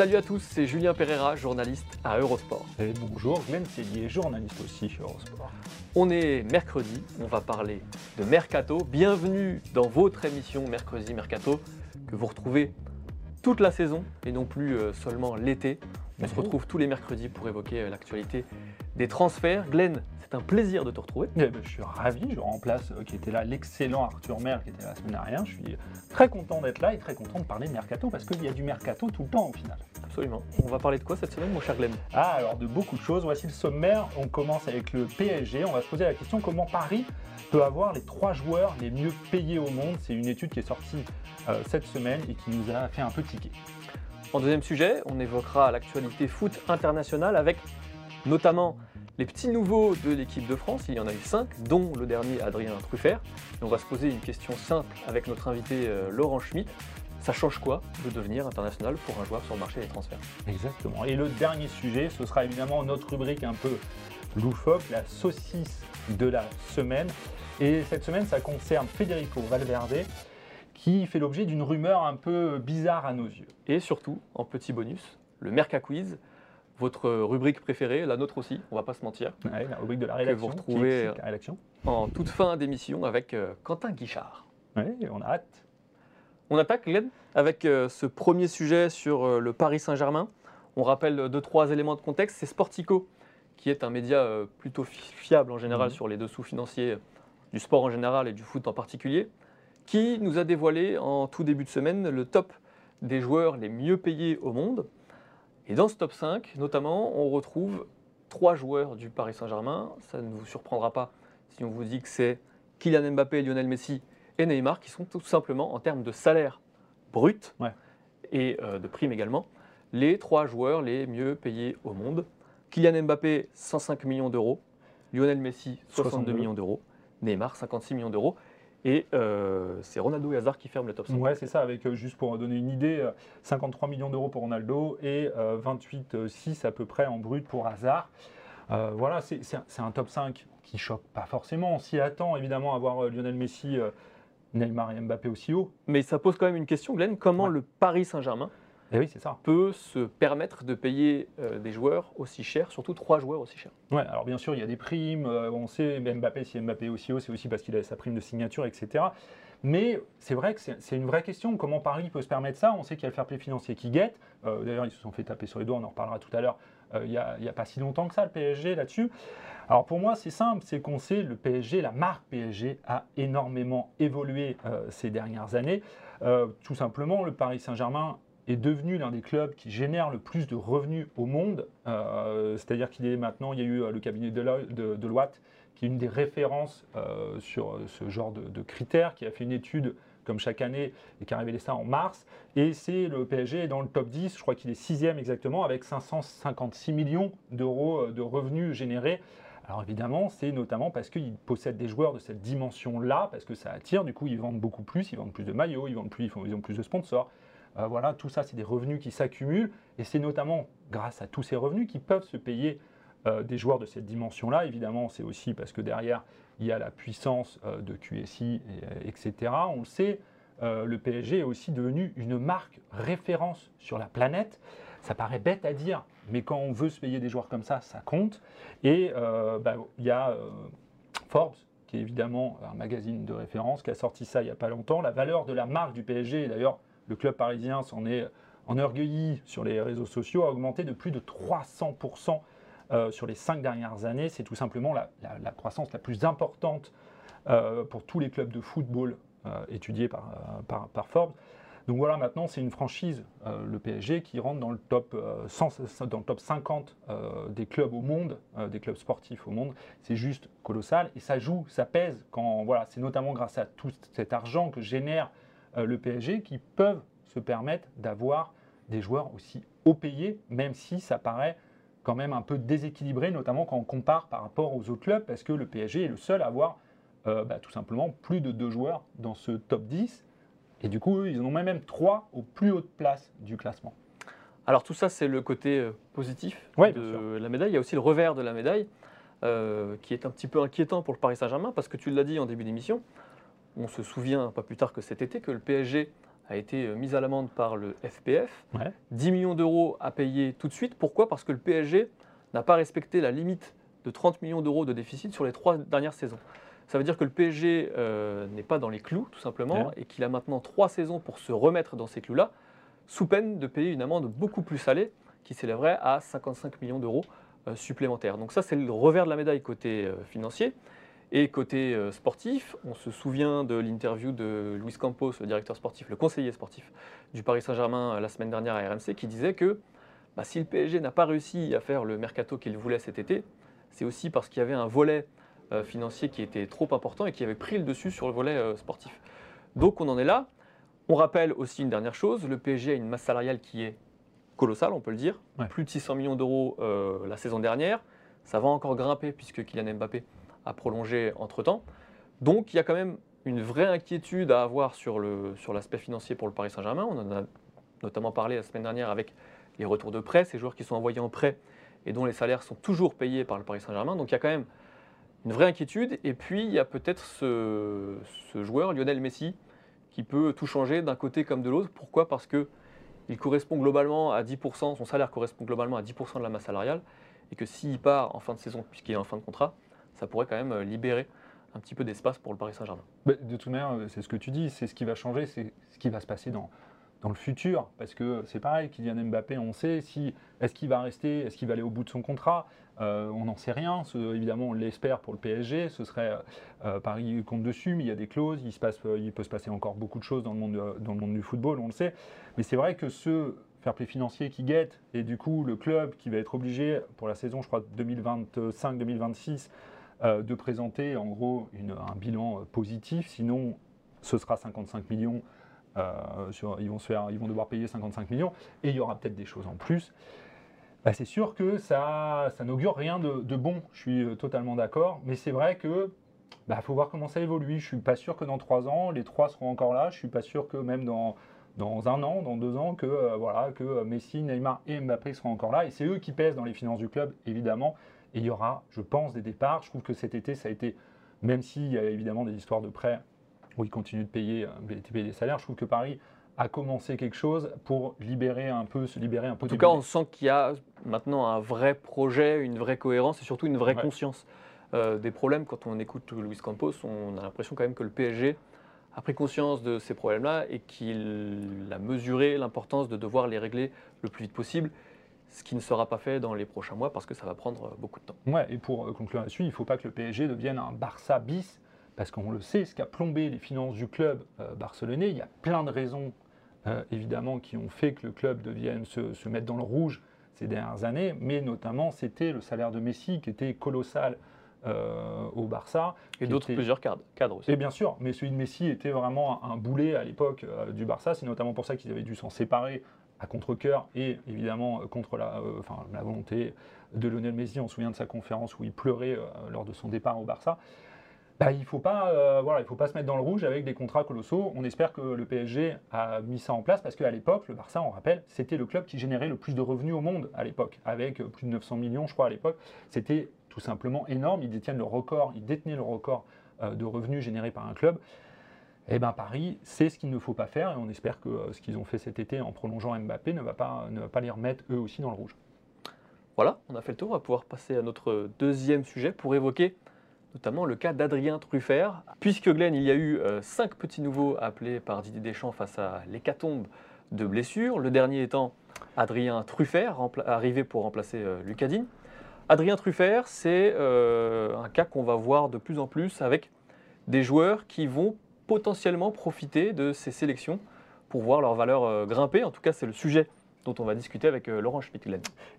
Salut à tous, c'est Julien Pereira, journaliste à Eurosport. Et bonjour, Glenn Tellier, journaliste aussi chez Eurosport. On est mercredi, on va parler de Mercato. Bienvenue dans votre émission Mercredi Mercato, que vous retrouvez toute la saison et non plus euh, seulement l'été. On se retrouve tous les mercredis pour évoquer euh, l'actualité des transferts. Glenn, c'est un plaisir de te retrouver. Eh ben, je suis ravi, je remplace euh, qui était là l'excellent Arthur Mer qui était là la semaine dernière. Je suis très content d'être là et très content de parler de Mercato parce qu'il y a du Mercato tout le temps au final. Absolument. On va parler de quoi cette semaine, mon cher Glenn? Ah, alors de beaucoup de choses. Voici le sommaire. On commence avec le PSG. On va se poser la question comment Paris peut avoir les trois joueurs les mieux payés au monde? C'est une étude qui est sortie euh, cette semaine et qui nous a fait un peu tiquer. En deuxième sujet, on évoquera l'actualité foot internationale avec notamment les petits nouveaux de l'équipe de France. Il y en a eu cinq, dont le dernier Adrien Truffert. Et on va se poser une question simple avec notre invité euh, Laurent Schmitt. Ça change quoi de devenir international pour un joueur sur le marché des transferts? Exactement. Et le dernier sujet, ce sera évidemment notre rubrique un peu loufoque, la saucisse de la semaine. Et cette semaine, ça concerne Federico Valverde, qui fait l'objet d'une rumeur un peu bizarre à nos yeux. Et surtout, en petit bonus, le Merca Quiz, votre rubrique préférée, la nôtre aussi, on va pas se mentir, Ouais, la rubrique de la vous rédaction. qui retrouvez, explique la rédaction. en toute fin d'émission avec euh, Quentin Guichard. Ouais, on a hâte. On attaque, Glenn, avec euh, ce premier sujet sur euh, le Paris Saint-Germain. On rappelle deux, trois éléments de contexte. C'est Sportico, qui est un média euh, plutôt fi- fiable en général Mhm. sur les dessous financiers du sport en général et du foot en particulier, qui nous a dévoilé en tout début de semaine le top des joueurs les mieux payés au monde. Et dans ce top 5, notamment, on retrouve trois joueurs du Paris Saint-Germain. Ça ne vous surprendra pas si on vous dit que c'est Kylian Mbappé, Lionel Messi et Neymar, qui sont tout simplement, en termes de salaire brut Ouais. et euh, de primes également, les trois joueurs les mieux payés au monde. Kylian Mbappé, 105 millions d'euros. Lionel Messi, 62 62. millions d'euros. Neymar, 56 millions d'euros. Et euh, c'est Ronaldo et Hazard qui ferment le top 5. Ouais, c'est ça, avec euh, juste pour donner une idée, euh, 53 millions d'euros pour Ronaldo et euh, 28,6 à peu près en brut pour Hazard. Euh, voilà, c'est un, top 5 qui choque pas forcément. On s'y attend évidemment à voir euh, Lionel Messi, euh, Neymar et Mbappé aussi haut. Mais ça pose quand même une question, Glenn. Comment Ouais. le Paris Saint-Germain Et oui, c'est ça. peut se permettre de payer euh, des joueurs aussi chers, surtout trois joueurs aussi chers Ouais, alors bien sûr, il y a des primes. euh, on sait, Mbappé, si Mbappé est aussi haut, c'est aussi parce qu'il a sa prime de signature, etc. Mais c'est vrai que c'est une vraie question. Comment Paris peut se permettre ça? On sait qu'il y a le fair play financier qui guette. Euh, D'ailleurs, ils se sont fait taper sur les doigts, on en reparlera tout à l'heure. Il n'y a, a pas si longtemps que ça, le PSG là-dessus. Alors pour moi, c'est simple c'est qu'on sait le PSG, la marque PSG, a énormément évolué ces dernières années. Tout simplement, le Paris Saint-Germain est devenu l'un des clubs qui génère le plus de revenus au monde. Euh, C'est-à-dire qu'il est maintenant, il y a eu euh, le cabinet de, de, qui est une des références euh, sur ce genre de, critères, qui a fait une étude comme chaque année et qui a révélé ça en mars. Et c'est le PSG dans le top 10, je crois qu'il est sixième exactement, avec 556 millions d'euros de revenus générés. Alors évidemment, c'est notamment parce qu'ils possèdent des joueurs de cette dimension-là, parce que ça attire, du coup ils vendent beaucoup plus, ils vendent plus de maillots, ils vendent plus, font- ils ont plus de sponsors. Euh, voilà, tout ça, c'est des revenus qui s'accumulent, et c'est notamment grâce à tous ces revenus qu'ils peuvent se payer euh, des joueurs de cette dimension-là. Évidemment, c'est aussi parce que derrière, il y a la puissance euh, de QSI, et, etc. On le sait, le PSG est aussi devenu une marque référence sur la planète. Ça paraît bête à dire, mais quand on veut se payer des joueurs comme ça, ça compte. Et bah, il y a Forbes, qui est évidemment un magazine de référence, qui a sorti ça il n'y a pas longtemps. La valeur de la marque du PSG, et d'ailleurs le club parisien s'en est enorgueilli sur les réseaux sociaux, a augmenté de plus de 300% euh, sur les cinq dernières années. C'est tout simplement la, croissance la plus importante euh, pour tous les clubs de football euh, étudiés par, par- Forbes. Donc voilà, maintenant c'est une franchise, le PSG, qui rentre dans le top, euh, 100 dans le top 50 euh, des clubs au monde, des clubs sportifs au monde. C'est juste colossal et ça joue, ça pèse. Quand voilà, c'est notamment grâce à tout cet argent que génère le PSG qui peuvent se permettre d'avoir des joueurs aussi haut payés, même si ça paraît quand même un peu déséquilibré, notamment quand on compare par rapport aux autres clubs, parce que le PSG est le seul à avoir euh, bah, tout simplement plus de deux joueurs dans ce top 10. Et du coup, eux, ils en ont même trois aux plus hautes places du classement. Alors tout ça, c'est le côté euh, positif Ouais, de la médaille. Il y a aussi le revers de la médaille, euh, qui est un petit peu inquiétant pour le Paris Saint-Germain, parce que tu l'as dit en début d'émission, on se souvient pas plus tard que cet été que le PSG a été euh, mis à l'amende par le FPF. Ouais. 10 millions d'euros à payer tout de suite. Pourquoi? Parce que le PSG n'a pas respecté la limite de 30 millions d'euros de déficit sur les trois dernières saisons. Ça veut dire que le PSG euh, n'est pas dans les clous, tout simplement, Ouais. et qu'il a maintenant trois saisons pour se remettre dans ces clous-là, sous peine de payer une amende beaucoup plus salée, qui s'élèverait à 55 millions d'euros euh, supplémentaires. Donc ça, c'est le revers de la médaille côté euh, financier. Et côté euh, sportif, on se souvient de l'interview de Luis Campos, le directeur sportif, le conseiller sportif du Paris Saint-Germain euh, la semaine dernière à RMC, qui disait que bah, si le PSG n'a pas réussi à faire le mercato qu'il voulait cet été, c'est aussi parce qu'il y avait un volet euh, financier qui était trop important et qui avait pris le dessus sur le volet euh, sportif. Donc on en est là. On rappelle aussi une dernière chose, le PSG a une masse salariale qui est colossale, on peut le dire. Ouais. Plus de 600 millions d'euros euh, la saison dernière. Ça va encore grimper puisque Kylian Mbappé a prolongé entre-temps. Donc il y a quand même une vraie inquiétude à avoir sur le- sur l'aspect financier pour le Paris Saint-Germain. On en a notamment parlé la semaine dernière avec les retours de prêt, ces joueurs qui sont envoyés en prêt et dont les salaires sont toujours payés par le Paris Saint-Germain. Donc il y a quand même une vraie inquiétude. Et puis il y a peut-être ce, ce joueur, Lionel Messi, qui peut tout changer d'un côté comme de l'autre. Pourquoi? Parce que il correspond globalement à 10%, son salaire correspond globalement à 10% de la masse salariale, et que s'il part en fin de saison, puisqu'il est en fin de contrat, ça pourrait quand même euh, libérer un petit peu d'espace pour le Paris Saint-Germain. Bah, de toute manière, euh, c'est ce que tu dis, c'est ce qui va changer, c'est ce qui va se passer dans, dans le futur. Parce que c'est pareil, Kylian Mbappé, on sait, si, est-ce qu'il va rester, est-ce qu'il va aller au bout de son contrat Euh, On n'en sait rien. Ce- évidemment, on l'espère pour le PSG, ce serait Paris compte dessus, mais il y a des clauses, il, se passe, il peut se passer encore beaucoup de choses dans le monde, de- dans le monde du football, on le sait. Mais c'est vrai que ce fair play financier qui guette, et du coup, le club qui va être obligé pour la saison, je crois, 2025-2026, euh, de présenter en gros un bilan euh, positif, sinon ce sera 55 millions. euh, ils, vont devoir payer 55 millions et il y aura peut-être des choses en plus. Bah, c'est sûr que ça, n'augure rien de, bon, je suis totalement d'accord, mais c'est vrai que bah, faut voir comment ça évolue. Je suis pas sûr que dans trois ans, les trois seront encore là. Je suis pas sûr que même dans, dans un an, dans deux ans, que, voilà, que Messi, Neymar et Mbappé seront encore là. Et c'est eux qui pèsent dans les finances du club, évidemment. Et il y aura, je pense, des départs. Je trouve que cet été, ça a été, même s'il y a évidemment des histoires de prêts où ils continuent de payer, euh, de payer des salaires, je trouve que Paris a commencé quelque chose pour libérer un peu, se libérer un peu En tout cas, on sent qu'il y a maintenant un vrai projet, une vraie cohérence et surtout une vraie Ouais. conscience euh, des problèmes. Quand on écoute Luis Campos, on a l'impression quand même que le PSG a pris conscience de ces problèmes-là et qu'il a mesuré l'importance de devoir les régler le plus vite possible, ce qui ne sera pas fait dans les prochains mois parce que ça va prendre euh, beaucoup de temps. Ouais, et pour euh, conclure là-dessus, il ne faut pas que le PSG devienne un Barça bis, parce qu'on le sait, ce qui a plombé les finances du club euh, barcelonais, il y a plein de raisons, euh, évidemment, qui ont fait que le club devienne se, se mettre dans le rouge ces dernières années, mais notamment, c'était le salaire de Messi qui était colossal euh, au Barça. Et d'autres était- plusieurs cadres, cadres aussi. et bien sûr, mais celui de Messi était vraiment un, un boulet à l'époque euh, du Barça. C'est notamment pour ça qu'ils avaient dû s'en séparer à contre-coeur et évidemment euh, contre la, euh, la volonté de Lionel Messi. On se souvient de sa conférence où il pleurait euh, lors de son départ au Barça. Bah, il ne faut, pas, se mettre dans le rouge avec des contrats colossaux. On espère que le PSG a mis ça en place parce qu'à l'époque, le Barça, on rappelle, c'était le club qui générait le plus de revenus au monde à l'époque, avec plus de 900 millions, je crois, à l'époque. C'était tout simplement énorme. Ils détiennent le record, ils détenaient le record de revenus générés par un club. Eh bien, Paris, c'est ce qu'il ne faut pas faire et on espère que euh, ce qu'ils ont fait cet été en prolongeant Mbappé ne va, pas, ne va pas les remettre eux aussi dans le rouge. Voilà, on a fait le tour. On va pouvoir passer à notre deuxième sujet pour évoquer notamment le cas d'Adrien Truffert. Puisque Glenn, il y a eu euh, cinq petits nouveaux appelés par Didier Deschamps face à l'hécatombe de blessures. Le dernier étant Adrien Truffert, arrivé pour remplacer euh, Lucas Digne. Adrien Truffert, c'est un cas qu'on va voir de plus en plus avec des joueurs qui vont potentiellement profiter de ces sélections pour voir leur valeur grimper. En tout cas, c'est le sujet dont on va discuter avec Laurent schmidt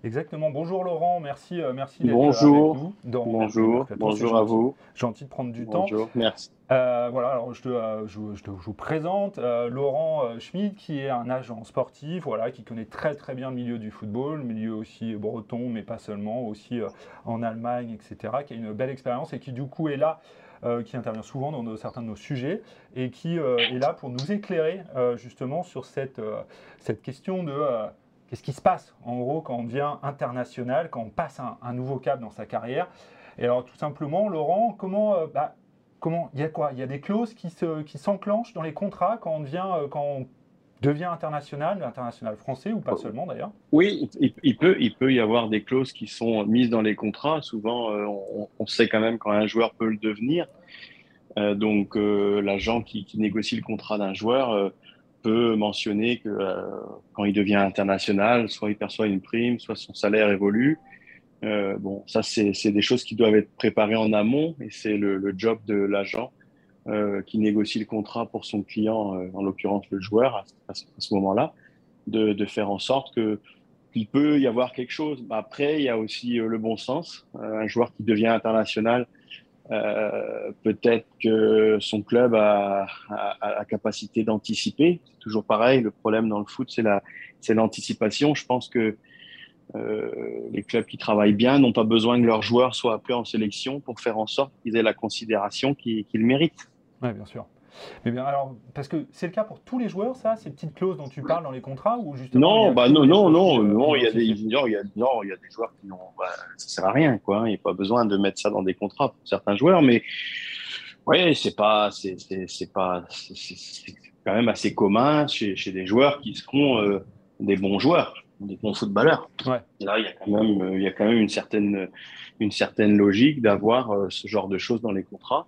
Exactement. Bonjour Laurent, merci, merci d'être avec nous. bonjour, bonjour à vous. Gentil de prendre du bonjour, merci. voilà, alors je, je, je, vous présente Laurent Schmidt, qui est un agent sportif, voilà, qui connaît très très bien le milieu du football, le milieu aussi breton, mais pas seulement, aussi en Allemagne, etc., qui a une belle expérience et qui du coup est là euh, qui intervient souvent dans certains de nos sujets et qui euh, est là pour nous éclairer euh, justement sur cette, cette question de qu'est-ce qui se passe en gros quand on devient international, quand on passe un, nouveau cap dans sa carrière. Et alors tout simplement, Laurent, comment, bah, comment, il y a quoi? Il y a des clauses qui se, qui s'enclenchent dans les contrats quand on devient, quand on devient international, international français ou pas seulement d'ailleurs Oui, il, peut, il peut y avoir des clauses qui sont mises dans les contrats. Souvent, euh, on, sait quand même quand un joueur peut le devenir. Euh, donc, euh, l'agent qui, négocie le contrat d'un joueur peut mentionner que quand il devient international, soit il perçoit une prime, soit son salaire évolue. bon, ça, c'est des choses qui doivent être préparées en amont et c'est le, le, job de l'agent euh, qui négocie le contrat pour son client, euh, en l'occurrence le joueur, à, ce moment-là, de, de, faire en sorte que qu'il peut y avoir quelque chose. Bah, après, il y a aussi euh, le bon sens. un joueur qui devient international, peut-être que son club a, a, la capacité d'anticiper. C'est toujours pareil. Le problème dans le foot, c'est la, c'est l'anticipation. Je pense que euh, les clubs qui travaillent bien n'ont pas besoin que leurs joueurs soient appelés en sélection pour faire en sorte qu'ils aient la considération qu'ils méritent. Oui, bien sûr. Mais bien, alors, parce que c'est le cas pour tous les joueurs, ça, ces petites clauses dont tu parles dans les contrats ou justement Non, bah non, non, non, non, il y a des, il y a, non, il y a des joueurs qui n'ont, bah, ça sert à rien, quoi. Il n'y a pas besoin de mettre ça dans des contrats pour certains joueurs, mais oui, c'est pas, c'est, c'est, pas, c'est quand même assez commun chez, chez des joueurs qui seront euh, des bons joueurs des bons footballeurs. Ouais. Et là, il y a quand même, il y a quand même une certaine, une certaine logique d'avoir euh, ce genre de choses dans les contrats.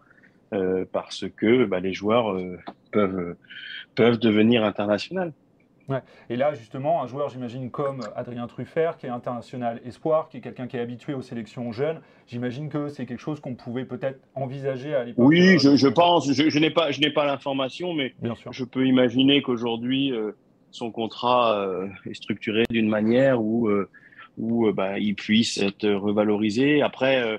Euh, parce que bah, les joueurs euh, peuvent, peuvent devenir internationaux. Ouais. Et là, justement, un joueur, j'imagine, comme Adrien Truffert, qui est international espoir, qui est quelqu'un qui est habitué aux sélections jeunes, j'imagine que c'est quelque chose qu'on pouvait peut-être envisager à l'époque. Oui, je, je, pense, je, je n'ai pas, je n'ai pas l'information, mais Bien sûr. je peux imaginer qu'aujourd'hui, son contrat est structuré d'une manière où, où bah, il puisse être revalorisé. Après, euh,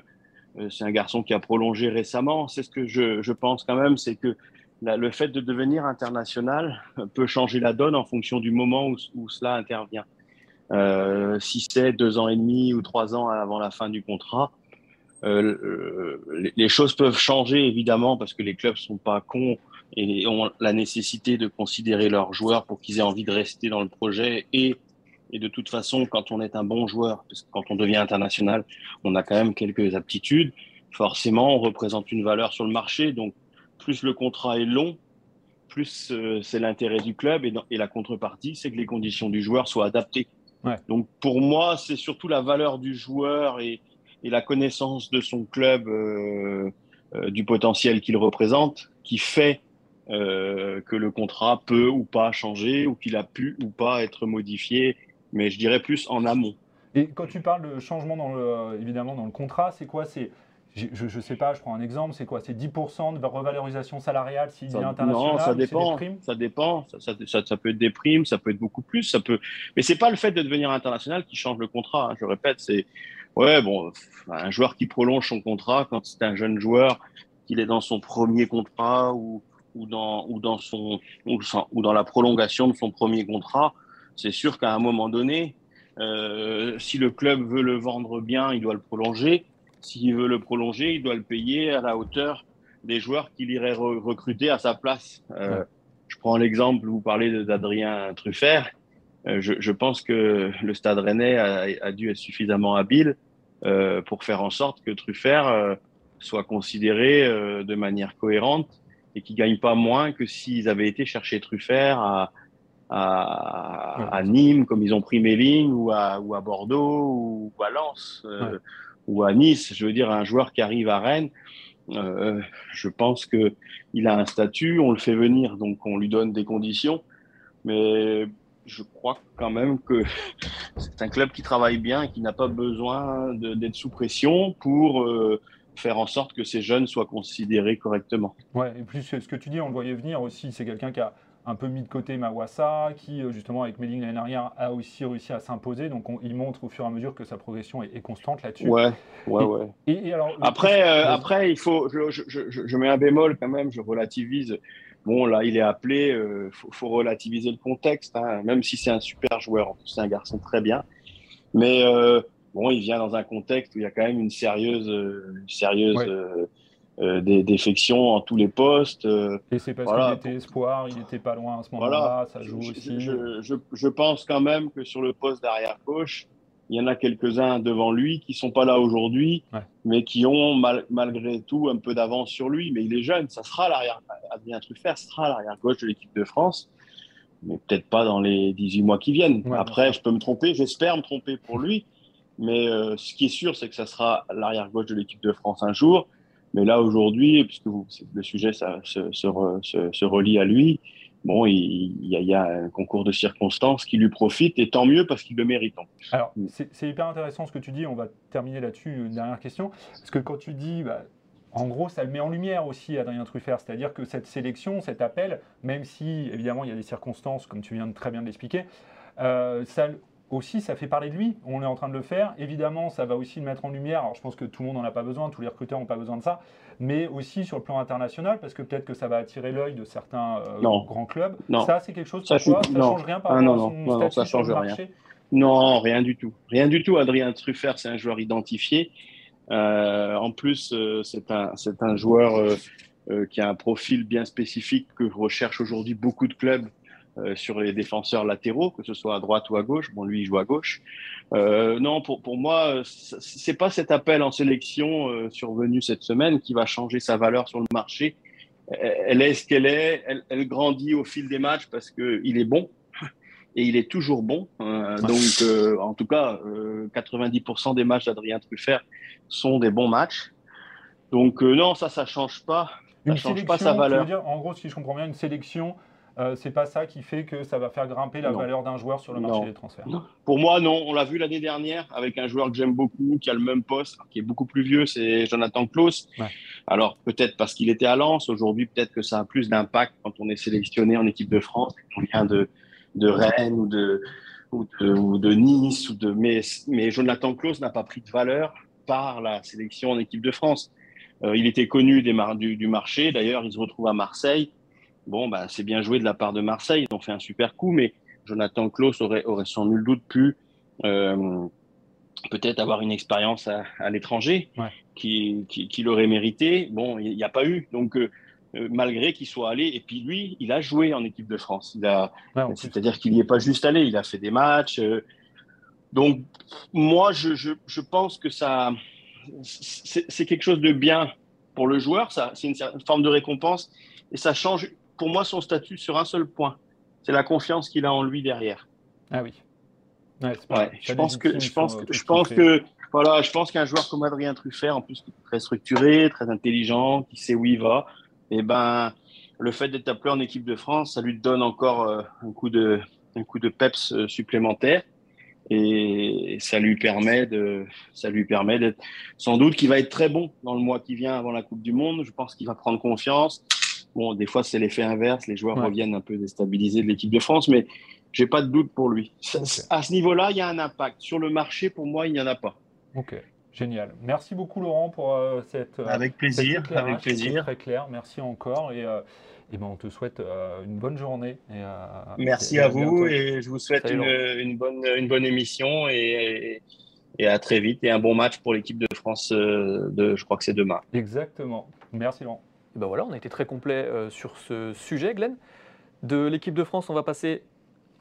c'est un garçon qui a prolongé récemment. C'est ce que je, pense quand même, c'est que le fait de devenir international peut changer la donne en fonction du moment où, cela intervient. Euh, si c'est deux ans et demi ou trois ans avant la fin du contrat, euh, les, choses peuvent changer évidemment parce que les clubs sont pas cons et ont la nécessité de considérer leurs joueurs pour qu'ils aient envie de rester dans le projet et et de toute façon, quand on est un bon joueur, parce que quand on devient international, on a quand même quelques aptitudes. Forcément, on représente une valeur sur le marché. Donc, plus le contrat est long, plus euh, c'est l'intérêt du club. Et, et la contrepartie, c'est que les conditions du joueur soient adaptées. Ouais. Donc, pour moi, c'est surtout la valeur du joueur et, et la connaissance de son club, euh, euh, du potentiel qu'il représente, qui fait euh, que le contrat peut ou pas changer, ou qu'il a pu ou pas être modifié mais je dirais plus en amont. Et quand tu parles de changement, dans le, évidemment, dans le contrat, c'est quoi? C'est je ne sais pas, je prends un exemple, c'est quoi? C'est 10% de revalorisation salariale s'il est international Non, ça dépend. Ça dépend. Ça, ça, ça, peut être des primes, ça peut être beaucoup plus. Ça peut... Mais ce n'est pas le fait de devenir international qui change le contrat. Hein, je répète, c'est ouais, bon, un joueur qui prolonge son contrat quand c'est un jeune joueur, qu'il est dans son premier contrat ou, ou, dans, ou, dans son, ou dans la prolongation de son premier contrat, c'est sûr qu'à un moment donné, euh, si le club veut le vendre bien, il doit le prolonger. S'il veut le prolonger, il doit le payer à la hauteur des joueurs qu'il irait recruter à sa place. Euh, je prends l'exemple, vous parlez d'Adrien Truffert. Euh, je, je, pense que le Stade Rennais a, a dû être suffisamment habile euh, pour faire en sorte que Truffert euh, soit considéré euh, de manière cohérente et qu'il gagne pas moins que s'ils avaient été chercher Truffert à, à, Nîmes, comme ils ont pris Méline, ou à, ou à Bordeaux, ou à Lens, euh, ou à Nice. Je veux dire, un joueur qui arrive à Rennes, euh, je pense que il a un statut, on le fait venir, donc on lui donne des conditions. Mais je crois quand même que c'est un club qui travaille bien et qui n'a pas besoin d'être sous pression pour euh, faire en sorte que ces jeunes soient considérés correctement. Ouais, et plus ce que tu dis, on le voyait venir aussi. C'est quelqu'un qui a un peu mis de côté Mawassa, qui euh, justement avec Meding l'année dernière a aussi réussi à s'imposer. Donc on- il montre au fur et à mesure que sa progression est, est constante là-dessus. Ouais, ouais, Et- ouais. Et, et alors, Après, euh, après, il faut, je, je, je, je- mets un bémol quand même, je relativise. Bon, là, il est appelé, euh, faut, faut relativiser le contexte, hein, même si c'est un super joueur, en plus, c'est un garçon très bien. Mais euh, bon, il vient dans un contexte où il y a quand même une sérieuse, une sérieuse Ouais. Euh, euh, dé- défection en tous les postes. euh, et c'est parce voilà. qu'il était espoir, il n'était pas loin à ce Voilà. moment-là, ça joue je, aussi. je, je, je pense quand même que sur le poste d'arrière gauche, il y en a quelques-uns devant lui qui sont pas là aujourd'hui, Ouais. mais qui ont mal- malgré tout un peu d'avance sur lui. Mais il est jeune, ça sera l'arrière. Adrien Truffert sera l'arrière gauche de l'équipe de France, mais peut-être pas dans les 18 mois qui viennent. Ouais, Après, je peux me tromper, j'espère me tromper pour lui, mais euh, ce qui est sûr, c'est que ça sera l'arrière gauche de l'équipe de France un jour. Mais là aujourd'hui, puisque vous, le sujet ça, se, se, re- se- se relie à lui, bon, il, il y a, il y a un concours de circonstances qui lui profite, et tant mieux parce qu'il le mérite. Alors, Mm. c'est hyper intéressant ce que tu dis. On va terminer là-dessus. Une dernière question. Parce que quand tu dis, bah, en gros, ça le met en lumière aussi, Adrien Truffert. C'est-à-dire que cette sélection, cet appel, même si évidemment il y a des circonstances, comme tu viens de très bien de l'expliquer, euh, ça aussi, ça fait parler de lui. On est en train de le faire. Évidemment, ça va aussi le mettre en lumière. Alors, je pense que tout le monde n'en a pas besoin, tous les recruteurs n'ont pas besoin de ça, mais aussi sur le plan international, parce que peut-être que ça va attirer l'œil de certains euh, grands clubs. Non. Ça, c'est quelque chose Ça, je Ça change rien par Ah, rapport non, à non. son Non, non, ça sur le change rien. marché? Non, rien du tout. Rien du tout. Adrien Truffert, c'est un joueur identifié. Euh, en plus, euh, c'est un, un joueur qui a un profil bien spécifique que recherchent aujourd'hui beaucoup de clubs euh, sur les défenseurs latéraux, que ce soit à droite ou à gauche. Bon, lui, il joue à gauche. Euh, non, pour, pour moi, euh, c'est pas cet appel en sélection euh, survenu cette semaine qui va changer sa valeur sur le marché. Elle est ce qu'elle est. Elle, elle grandit au fil des matchs parce que il est bon et il est toujours bon. Donc, en tout cas, euh, 90% des matchs d'Adrien Truffert sont des bons matchs. Donc, non, ça, ça change pas. Ça Une change pas sa tu valeur. veux dire, en gros, si je comprends bien, une sélection, euh, c'est pas ça qui fait que ça va faire grimper la Non. valeur d'un joueur sur le marché Non. des transferts. Pour moi, non. On l'a vu l'année dernière avec un joueur que j'aime beaucoup, qui a le même poste, qui est beaucoup plus vieux, c'est Jonathan Klaus. Ouais. Alors, peut-être parce qu'il était à Lens. Aujourd'hui, peut-être que ça a plus d'impact quand on est sélectionné en équipe de France, qu'on vient de, de Rennes ou de, ou de, ou de Nice. Ou de, mais, mais Jonathan Klaus n'a pas pris de valeur par la sélection en équipe de France. Euh, il était connu des mar- du, du marché. D'ailleurs, il se retrouve à Marseille. Bon, bah, c'est bien joué de la part de Marseille. Ils ont fait un super coup, mais Jonathan Klaus aurait, aurait sans nul doute pu euh, peut-être avoir une expérience à, à l'étranger Ouais. qui, qui, qui l'aurait mérité. Bon, il n'y a pas eu. Donc, euh, euh, malgré qu'il soit allé, et puis lui, il a joué en équipe de France. Ouais, c'est-à-dire qu'il n'y est pas juste allé, il a fait des matchs. euh, donc, moi, je, je, je pense que ça, c'est quelque chose de bien pour le joueur. Ça, c'est une, forme de récompense et ça change, pour moi, son statut sur un seul point. C'est la confiance qu'il a en lui derrière. Ah oui. Ouais, Ouais, je pense que, légitime je pense son- que, tout je ce pense qu'il fait. que, voilà, je pense qu'un joueur comme Adrien Truffert, en plus, qui est très structuré, très intelligent, qui sait où il va, et ben, le fait d'être appelé en équipe de France, ça lui donne encore euh, un coup de, un coup de peps euh, supplémentaire. Et ça lui permet de, ça lui permet d'être, sans doute qu'il va être très bon dans le mois qui vient avant la Coupe du Monde. Je pense qu'il va prendre confiance. Bon, des fois, c'est l'effet inverse. Les joueurs Ouais. reviennent un peu déstabilisés de l'équipe de France, mais j'ai pas de doute pour lui. À ce niveau-là, il y a un impact. Sur le marché, pour moi, il n'y en a pas. Ok, génial. Merci beaucoup Laurent pour euh, cette. euh, Avec plaisir, avec plaisir. Très clair. Merci encore et, euh, et ben on te souhaite euh, une bonne journée. Et, euh, Merci et à vous et je vous souhaite une, une bonne, une bonne émission et, et à très vite et un bon match pour l'équipe de France de, je crois que c'est demain. Exactement. Merci Laurent. Et ben voilà, on a été très complet euh, sur ce sujet, Glenn. De l'équipe de France, on va passer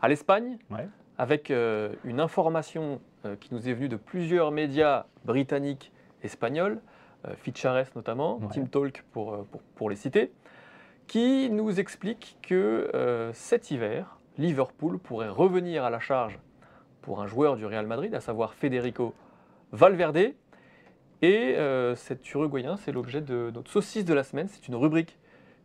à l'Espagne Ouais. avec euh, une information euh, qui nous est venue de plusieurs médias britanniques, espagnols, Fichares notamment, Ouais. Team Talk pour, pour, pour les citer, qui nous explique que cet hiver, Liverpool pourrait revenir à la charge pour un joueur du Real Madrid, à savoir Federico Valverde. Et euh, cet Uruguayen, c'est l'objet de notre saucisse de la semaine. C'est une rubrique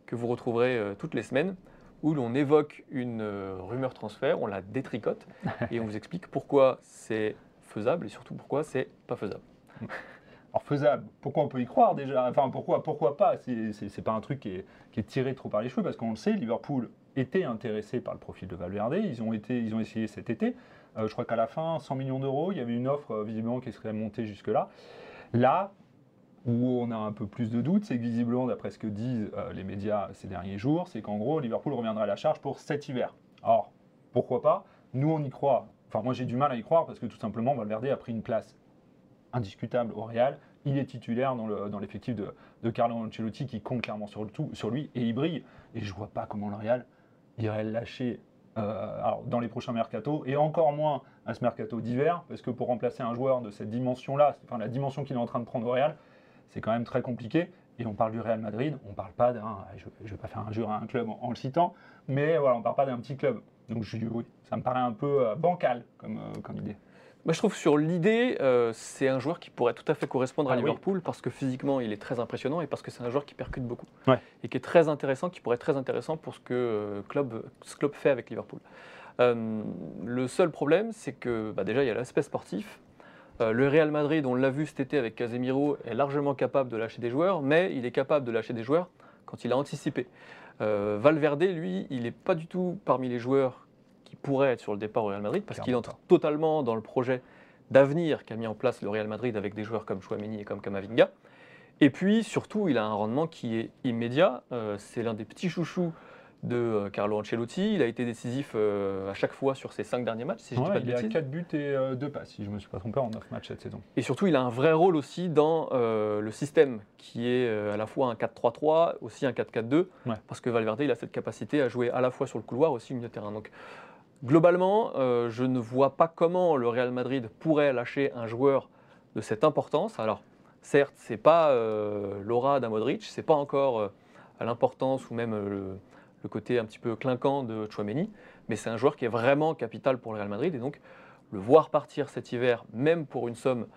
que vous retrouverez euh, toutes les semaines où l'on évoque une euh, rumeur transfert, on la détricote et on vous explique pourquoi c'est faisable et surtout pourquoi c'est pas faisable. Alors faisable, pourquoi on peut y croire déjà? Enfin pourquoi, pourquoi pas? C'est- pas un truc qui est, qui est tiré trop par les cheveux parce qu'on le sait, Liverpool étaient intéressés par le profil de Valverde. Ils ont, été, ils ont essayé cet été. Euh, je crois qu'à la fin, 100 millions d'euros, il y avait une offre euh, visiblement qui serait montée jusque-là. Là, où on a un peu plus de doutes, c'est que visiblement, d'après ce que disent euh, les médias ces derniers jours, c'est qu'en gros, Liverpool reviendra à la charge pour cet hiver. Alors, pourquoi pas? Nous, on y croit. Enfin, moi, j'ai du mal à y croire parce que tout simplement, Valverde a pris une place indiscutable au Real. Il est titulaire dans le- dans l'effectif de, Carlo Ancelotti qui compte clairement sur, sur lui et il brille. Et je vois pas comment le Real irait lâcher alors, dans les prochains mercatos et encore moins à ce mercato d'hiver parce que pour remplacer un joueur de cette dimension-là, enfin la dimension qu'il est en train de prendre au Real, c'est quand même très compliqué. Et on parle du Real Madrid, on parle pas d'un. Je ne vais pas faire un jeu à un club en, le citant, mais voilà, on parle pas d'un petit club. Donc je dis oui, ça me paraît un peu euh, bancal comme, euh, comme idée. Moi, je trouve sur l'idée, euh, c'est un joueur qui pourrait tout à fait correspondre à Ah oui. Liverpool parce que physiquement, il est très impressionnant et parce que c'est un joueur qui percute beaucoup. Ouais. Et qui est très intéressant, qui pourrait être très intéressant pour ce que euh, club, ce club fait avec Liverpool. Euh, le seul problème, c'est que bah, déjà, il y a l'aspect sportif. Le Real Madrid, on l'a vu cet été avec Casemiro, est largement capable de lâcher des joueurs, mais il est capable de lâcher des joueurs quand il a anticipé. Valverde, lui, il n'est pas du tout parmi les joueurs qui pourraient être sur le départ au Real Madrid parce qu'il entre totalement dans le projet d'avenir qu'a mis en place le Real Madrid avec des joueurs comme Chouameni et comme Kamavinga. Et puis surtout, il a un rendement qui est immédiat. Euh, c'est l'un des petits chouchous de euh, Carlo Ancelotti. Il a été décisif euh, à chaque fois sur ses cinq derniers matchs, si je ne dis Ouais, pas de il a bêtises. 4 buts et 2 passes, si je ne me suis pas trompé, en 9 matchs cette saison. Et surtout, il a un vrai rôle aussi dans euh, le système, qui est à la fois un 4-3-3, aussi un 4-4-2, Ouais. parce que Valverde, il a cette capacité à jouer à la fois sur le couloir, aussi au milieu de terrain. Donc, globalement, euh, je ne vois pas comment le Real Madrid pourrait lâcher un joueur de cette importance. Alors, certes, c'est pas euh, l'aura d'un Modric, c'est pas encore euh, à l'importance ou même le, le côté un petit peu clinquant de Chouameni, mais c'est un joueur qui est vraiment capital pour le Real Madrid, et donc le voir partir cet hiver, même pour une somme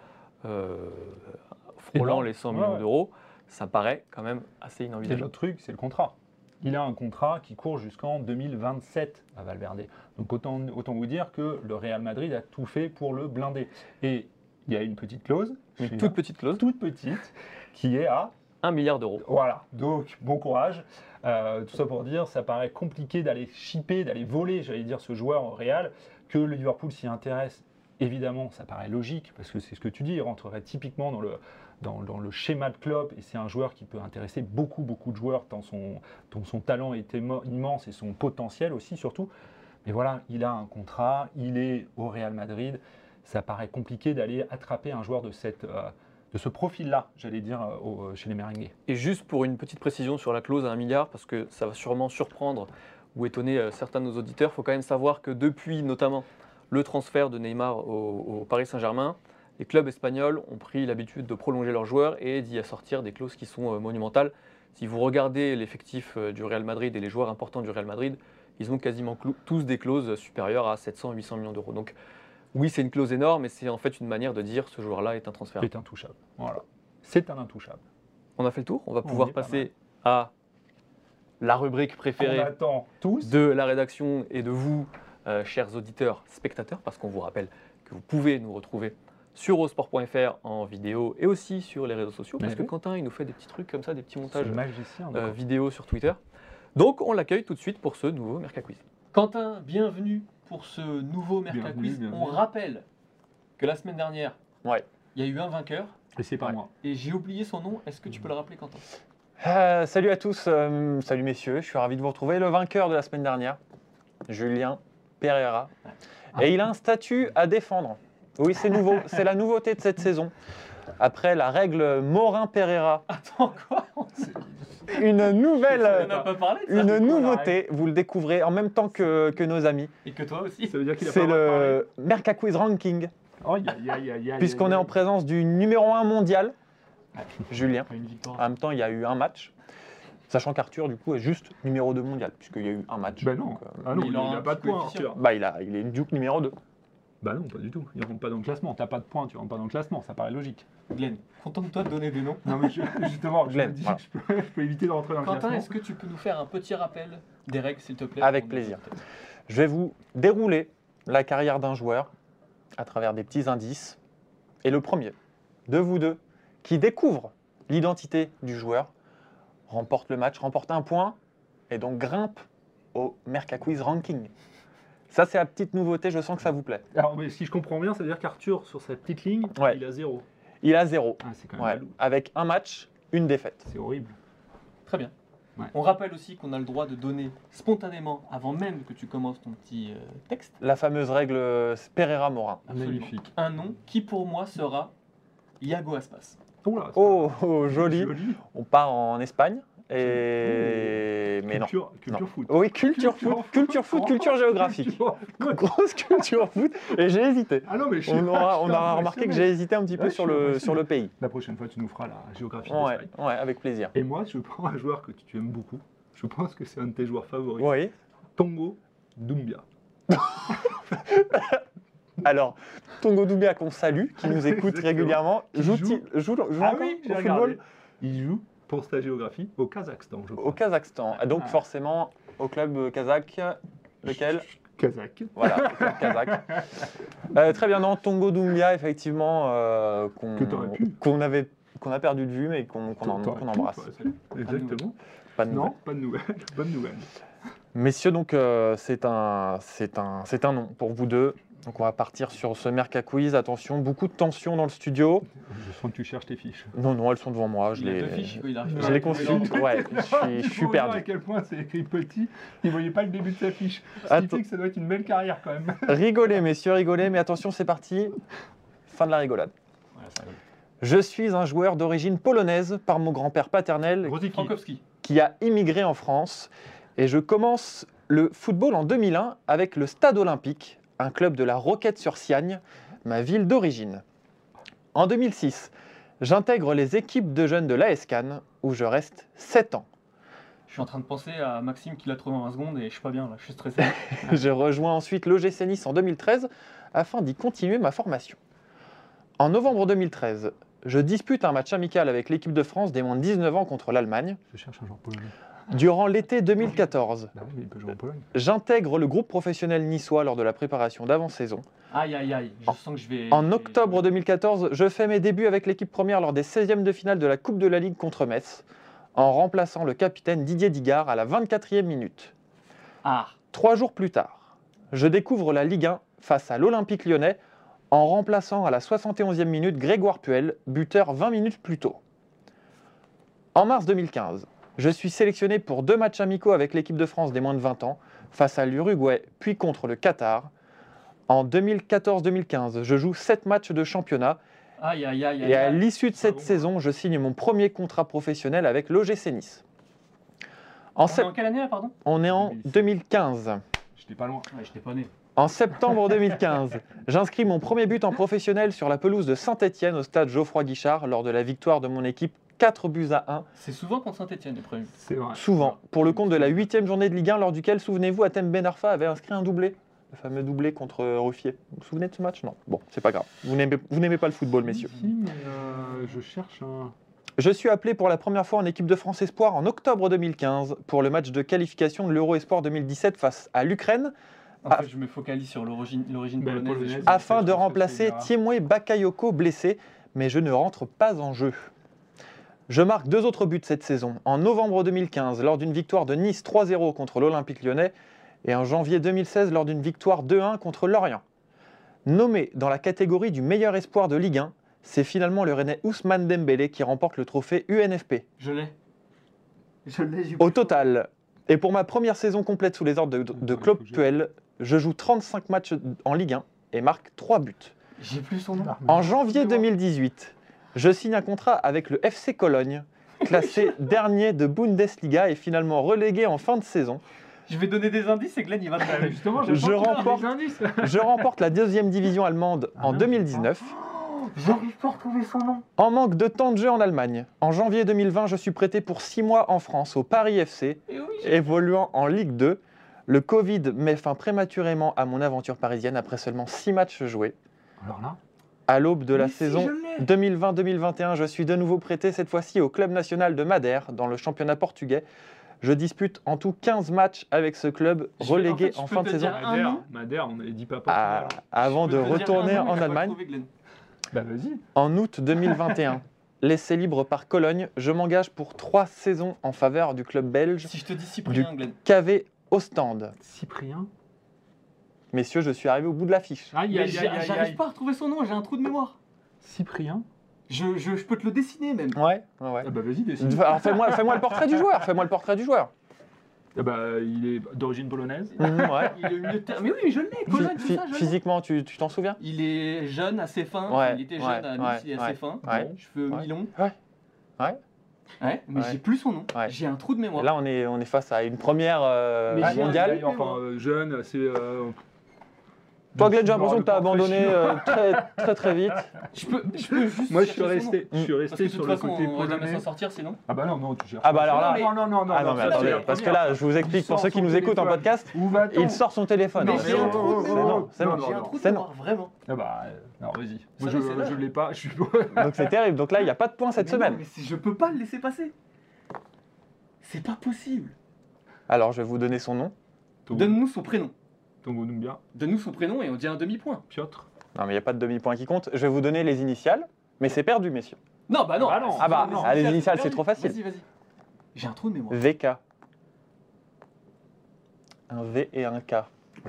frôlant les 100 Ouais, millions ouais. d'euros, ça paraît quand même assez Et inenvisageable. le truc, c'est le contrat. Il a un contrat qui court jusqu'en 2027 à Valverde. Donc autant, autant vous dire que le Real Madrid a tout fait pour le blinder. Et il y a une petite clause, Une toute petite clause, toute petite, qui est à 1 milliard d'euros. Voilà, donc bon courage. Euh, tout ça pour dire, ça paraît compliqué d'aller chipper, d'aller voler, j'allais dire, ce joueur au Real, que le Liverpool s'y intéresse. Évidemment, ça paraît logique, parce que c'est ce que tu dis, il rentrerait typiquement dans le, dans, le schéma de Klopp, et c'est un joueur qui peut intéresser beaucoup, beaucoup de joueurs, tant son, talent est immense et son potentiel aussi, surtout. Mais voilà, il a un contrat, il est au Real Madrid, ça paraît compliqué d'aller attraper un joueur de, cette, euh, de ce profil-là, j'allais dire, euh, chez les Merengues. Et juste pour une petite précision sur la clause à 1 milliard, parce que ça va sûrement surprendre ou étonner euh, certains de nos auditeurs, il faut quand même savoir que depuis notamment le transfert de Neymar au Paris Saint-Germain, les clubs espagnols ont pris l'habitude de prolonger leurs joueurs et d'y assortir des clauses qui sont euh, monumentales. Si vous regardez l'effectif euh, du Real Madrid et les joueurs importants du Real Madrid, ils ont quasiment tous des clauses supérieures à 700-800 millions d'euros. Donc oui, c'est une clause énorme, mais c'est en fait une manière de dire ce joueur-là est un transfert. est intouchable. Voilà. C'est un intouchable. On a fait le tour, on va On pouvoir pas passer à la rubrique préférée tous. de la rédaction et de vous, euh, chers auditeurs, spectateurs, parce qu'on vous rappelle que vous pouvez nous retrouver sur osport.fr en vidéo et aussi sur les réseaux sociaux, parce que. Quentin, il nous fait des petits trucs comme ça, des petits montages magicien. euh, vidéo sur Twitter. Donc on l'accueille tout de suite pour ce nouveau Merca Quiz. Quentin, bienvenue pour ce nouveau Merca Quiz. bienvenue. On rappelle que la semaine dernière, Ouais. il y a eu un vainqueur Et c'est pas Ouais. moi. et j'ai oublié son nom. Est-ce que tu peux le rappeler, Quentin? Euh, salut à tous, euh, salut messieurs, je suis ravi de vous retrouver. Le vainqueur de la semaine dernière, Julien Pereira. Et il a un statut à défendre. Oui, c'est nouveau, c'est la nouveauté de cette saison. Après la règle Morin-Pereira, Attends, quoi une On nouvelle, n'a pas parlé de ça une nouveauté, vous le découvrez en même temps que, que nos amis. Et que toi aussi. Ça veut dire qu'il a C'est le Merca Quiz Ranking, Oh, puisqu'on est en présence du numéro 1 mondial, Julien. En même temps, il y a eu un match, sachant qu'Arthur, du coup, est juste numéro 2 mondial, puisqu'il y a eu un match. Ben non. Donc, euh, Ah non, Il il, a pas de coefficient. Arthur. Bah, il, a, il est Duke numéro 2. Bah non, pas du tout. Il rentre pas dans le classement. T'as pas de points, tu rentres pas dans le classement. Ça paraît logique. Glenn, contente-toi de donner des noms. Non, mais je- justement, je Glenn, me dis voilà. que je peux, je peux éviter de rentrer dans le Quentin, classement. est-ce que tu peux nous faire un petit rappel des règles, s'il te plaît Avec plaisir. Je vais vous dérouler la carrière d'un joueur à travers des petits indices. Et le premier de vous deux qui découvre l'identité du joueur remporte le match, remporte un point et donc grimpe au Mercaquiz Ranking. Ça, c'est la petite nouveauté, je sens que ça vous plaît. Alors, mais si je comprends bien, ça veut dire qu'Arthur, sur sa petite ligne, Ouais. il a zéro. Il a zéro, Ah, c'est quand même ouais, jaloux. avec un match, une défaite. C'est horrible. Très bien. Ouais. On rappelle aussi qu'on a le droit de donner spontanément, avant même que tu commences ton petit euh, texte, La fameuse règle euh, Pereira-Morin. Absolument. Magnifique. un nom qui pour moi sera Iago Aspas. Oh Oh, oh, joli. joli. On part en Espagne, et... mais non. Culture, culture Non. foot. Oui, culture foot, culture foot, culture géographique. Culture. Grosse culture foot, et j'ai hésité. Ah non, mais On aura, on remarqué que j'ai hésité un petit peu sur le, sur le pays. La prochaine fois, tu nous feras la géographie Ouais, avec plaisir. Et moi, je prends un joueur que tu aimes beaucoup. Je pense que c'est un de tes joueurs favoris. Oui. Tongo Doumbia. Alors, Tongo Doubia qu'on salue, qui nous écoute régulièrement, joue, joue- joue, joue Ah encore oui, au regardé. football Il joue pour sa géographie au Kazakhstan, je crois. au Kazakhstan. Donc Ah. forcément au club kazakh, lequel Kazakh. Voilà, kazakh. Euh, très bien, non, Tongo Doumbia, effectivement, euh, qu'on avait qu'on a perdu de vue, mais qu'on qu'on en- pu, embrasse. c'est- Exactement. Pas de Non, nouvelles. pas de nouvelles. Bonne nouvelle. Messieurs, donc euh, c'est un, un, c'est un nom pour vous deux. Donc on va partir sur ce Merca Quiz. Attention, beaucoup de tension dans le studio. Je sens que tu cherches tes fiches. Non, non, elles sont devant moi. Je Il les, fiches, il je les consulte. Ouais, je suis, je Il suis voir à perdu. quel point c'est écrit petit. Il voyait pas le début de sa fiche. Ce qui fait que ça doit être une belle carrière quand même. Rigolez, messieurs, rigolez. Mais attention, c'est parti. Fin de la rigolade. Voilà, ça arrive. Je suis un joueur d'origine polonaise par mon grand-père paternel. Frankowski. qui a immigré en France. Et je commence le football en 2001 avec le Stade Olympique, un club de la Roquette-sur-Siagne, ma ville d'origine. En 2006, j'intègre les équipes de jeunes de l'AS Cannes, où je reste 7 ans. Je suis en train de penser à Maxime qui l'a trouvé en 20 secondes et je suis pas bien là, je suis stressé. Je rejoins ensuite l'OGC Nice en 2013 afin d'y continuer ma formation. En novembre 2013, je dispute un match amical avec l'équipe de France des moins de 19 ans contre l'Allemagne. Je cherche un joueur polonais. Durant l'été 2014, Bah oui, mais il peut jouer en Pologne. j'intègre le groupe professionnel niçois lors de la préparation d'avant-saison. Aïe aïe aïe, je sens que je vais. En octobre 2014, je fais mes débuts avec l'équipe première lors des 16e de finale de la Coupe de la Ligue contre Metz, en remplaçant le capitaine Didier Digard à la 24e minute. Ah, Trois jours plus tard, je découvre la Ligue 1 face à l'Olympique lyonnais en remplaçant à la 71e minute Grégoire Puel, buteur 20 minutes plus tôt. En mars 2015, je suis sélectionné pour deux matchs amicaux avec l'équipe de France des moins de 20 ans face à l'Uruguay puis contre le Qatar. En 2014-2015, je joue sept matchs de championnat aïe aïe aïe aïe. et à l'issue de cette saison, je signe mon premier contrat professionnel avec l'OGC Nice. En On est sept- en quelle année là, pardon? On est en 2015. J'étais pas loin. Ouais, j'étais pas né. En septembre 2015, j'inscris mon premier but en professionnel sur la pelouse de Saint-Étienne au stade Geoffroy Guichard lors de la victoire de mon équipe 4 buts à 1, C'est souvent contre Saint-Etienne les premiers. C'est vrai. souvent, pour le compte de la huitième journée de Ligue 1 lors duquel, souvenez-vous, Atem Ben Arfa avait inscrit un doublé, le fameux doublé contre euh, Ruffier. Vous vous souvenez de ce match? Non. Bon, c'est pas grave. Vous n'aimez pas le football, messieurs. Si, mais euh, je cherche un. Je suis appelé pour la première fois en équipe de France Espoir en octobre 2015 pour le match de qualification de l'Euro Espoir 2017 face à l'Ukraine En Ah. fait, je me focalise sur l'origine l'origine Ben, polonaise. afin de remplacer. Thiemwe Bakayoko blessé, mais je ne rentre pas en jeu. Je marque deux autres buts cette saison, en novembre 2015 lors d'une victoire de Nice 3-0 contre l'Olympique lyonnais et en janvier 2016 lors d'une victoire 2-1 contre Lorient. Nommé dans la catégorie du meilleur espoir de Ligue 1, c'est finalement le Rennais Ousmane Dembélé qui remporte le trophée UNFP. Je l'ai. Je l'ai. j'ai Au total, et pour ma première saison complète sous les ordres de, Claude Puel, je joue 35 matchs en Ligue 1 et marque 3 buts. J'ai plus son nom. En janvier 2018, je signe un contrat avec le FC Cologne, classé dernier de Bundesliga et finalement relégué en fin de saison. Je vais donner des indices et Glenn il va te justement, Je remporte- des indices. Je remporte la deuxième division allemande Ah en non, 2019. J'arrive pas à retrouver son nom. En manque de temps de jeu en Allemagne, en janvier 2020, je suis prêté pour 6 mois en France au Paris FC, Et oui, j'ai- évoluant en Ligue 2. Le Covid met fin prématurément à mon aventure parisienne après seulement 6 matchs joués. Alors là, À l'aube de la Mais saison je l'ai. 2020-2021, je suis de nouveau prêté cette fois-ci au club national de Madère dans le championnat portugais. Je dispute en tout 15 matchs avec ce club relégué en fait, fin de saison Madère, on avait dit pas à- Portugal. avant de retourner en Allemagne. Bah vas-y. En août 2021, laissé libre par Cologne, je m'engage pour trois saisons en faveur du club belge Si je te dis Cyprien, Glenn. KV stand. Cyprien? Messieurs, je suis arrivé au bout de l'affiche. Aïe, Mais aïe, j'ai- aïe, aïe, j'arrive aïe. pas à retrouver son nom, j'ai un trou de mémoire. Cyprien. Je, je, je peux te le dessiner même. Ouais, ouais, ouais. Ah bah vas-y, décide. Alors fais-moi fais-moi le portrait du joueur. Fais-moi le portrait du joueur. Ah bah il est d'origine polonaise. Mhm, ouais. Il est au milieu de terre. Mais oui, mais je l'ai, Cologne, tout ça, je l'ai. physiquement, tu tu t'en souviens? Il est jeune, assez fin. Ouais, il était ouais, jeune à Nice, ouais, il est ouais, assez fin. ouais. Cheveux Ouais. mi-longs. Ouais. Ouais. Ouais, mais Ouais. j'ai plus son nom. Ouais. J'ai un trou de mémoire. Et Là, on est, on est face à une première euh, Mais j'ai un- mondiale. Enfin euh, jeune, assez. euh, Toi, Glenn, j'ai l'impression que tu as abandonné euh, très, très très vite. Je peux, je peux juste. Moi je suis resté, je suis resté sur le côté on va jamais s'en sortir sinon. Ah bah non, non, tu cherches. Ah bah alors là- Non, non, non, non. Ah non, mais attendez, parce que là, je vous explique pour ceux qui nous écoutent en podcast, il sort son téléphone. Mais Non, j'ai c'est un trou C'est bon, c'est Non, bon. non, J'ai un non. trou de C'est non. vraiment. Ah bah, euh, alors vas-y. Ça, Moi je, l'ai pas, je suis Donc c'est terrible. Donc là, il n'y a pas de points cette non, semaine. mais je peux pas le laisser passer. C'est pas possible. Alors, je vais vous donner son nom. Donne-nous son prénom. Tongo Numbia, Donne-nous son prénom et on dit un demi-point. Piotr. Non, mais il n'y a pas de demi-point qui compte. Je vais vous donner les initiales, mais c'est perdu, messieurs. Non, bah non. Ah non. c'est Ah bah, ah, les initiales, c'est trop facile. Vas-y, vas-y. J'ai un trou de mémoire. VK. Un V et un K.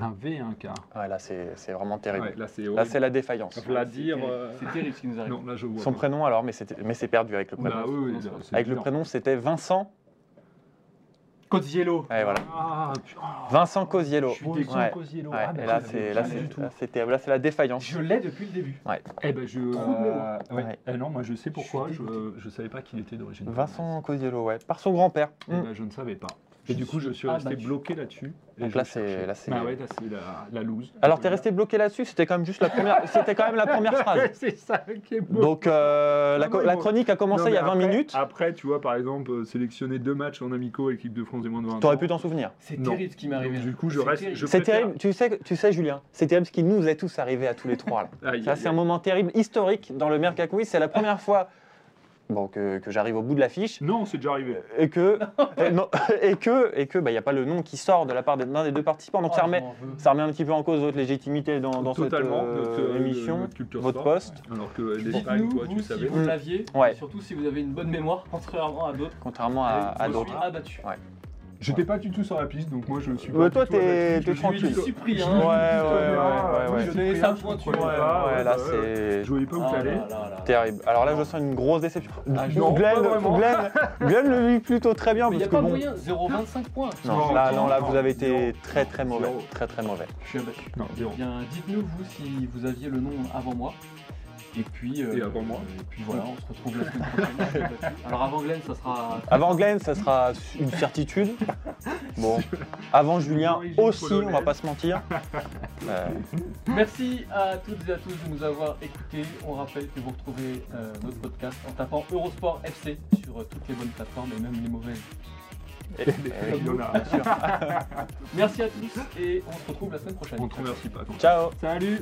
Un V et un K. Ouais, là, c'est c'est vraiment terrible. Ouais, là c'est Là, horrible. c'est la défaillance. Vladir. Euh, terrible. C'est terrible ce qui nous arrive. Non, là je vois. Son prénom, alors, mais c'était- mais c'est perdu avec le prénom. Bah oui, oui, là, c'est Avec le prénom, c'était Vincent. Cosiello. Et voilà. Ah. Vincent Cosiello. Je suis déçu, Ouais. Cosiello. Ouais, Ah, et là, je c'est là, c'est du tout. là, c'est terrible. Là, c'est la défaillance. Je l'ai depuis le début. Eh ben je. Euh, ouais. Ouais. Eh non, moi je sais pourquoi. Je, je savais pas qu'il était d'origine. Vincent Cosiello, ouais. Par son grand-père. Eh Mm. ben, je ne savais pas. Et du coup, je suis suis resté bloqué là-dessus. Donc là, c'est- cherchais. là, c'est- Bah ouais, là c'est la, la loose. Alors, t'es resté bloqué là-dessus. C'était quand même juste la première. C'était quand même la première phrase. c'est ça qui est beau. Donc, euh, la, chronique a commencé Non, il y a mais 20 après- minutes. Après, tu vois, par exemple, euh, sélectionner deux matchs en amico avec l'équipe de France des moins de 20 ans. T'aurais pu t'en souvenir. C'est terrible ce qui m'est arrivé. Du coup, je reste- C'est terrible. Tu sais, tu sais, Julien, c'est terrible ce qui nous est tous arrivé à tous les trois. Là. C'est un moment terrible, historique dans le Mercacouille. C'est la première fois bon, que, que j'arrive au bout de l'affiche Non, c'est déjà arrivé. et que et, non, et que et que bah, il y a pas le nom qui sort de la part d'un des deux participants. Donc Oh, ça remet ça remet un petit peu en cause votre légitimité dans, dans cette Totalement. euh, notre, euh, émission, notre culture votre sport. poste. Alors que l'Espagne, Dites-nous, toi, tu si savais. vous l'aviez, Ouais. surtout si vous avez une bonne mémoire, contrairement à d'autres. Contrairement à, à d'autres. suis abattu. J'étais pas du tout sur la piste, donc moi je suis Ouais, pas toi, du tout t'es- tranquille. Suis hein. Ouais, ouais, ouais, ouais, Je ouais. donnais Cyprien, ça je pointure. Ouais, pas, ouais, ouais, là c'est Je voyais pas où Ah t'allais. terrible. Alors là, je sens une grosse déception. Ah, Glenn, le vit plutôt très bien Mais il n'y parce a pas moyen, 0,25 points. Non, là, non, là, vous avez été très très mauvais, très très mauvais. Je suis abattu. Bien, dites-nous vous si vous aviez le nom avant moi. Et puis, euh, Et avant moi. Et puis voilà, on se retrouve la semaine prochaine. Alors avant Glenn, ça sera. Avant Glenn, ça sera une certitude. Bon, avant Julien aussi, on va pas se mentir. Euh, Merci à toutes et à tous de nous avoir écoutés. On rappelle que vous retrouvez euh, notre podcast en tapant Eurosport FC sur euh, toutes les bonnes plateformes et même les mauvaises. et- et- a. Merci à tous et on se retrouve la semaine prochaine. On te remercie pas. Ciao Salut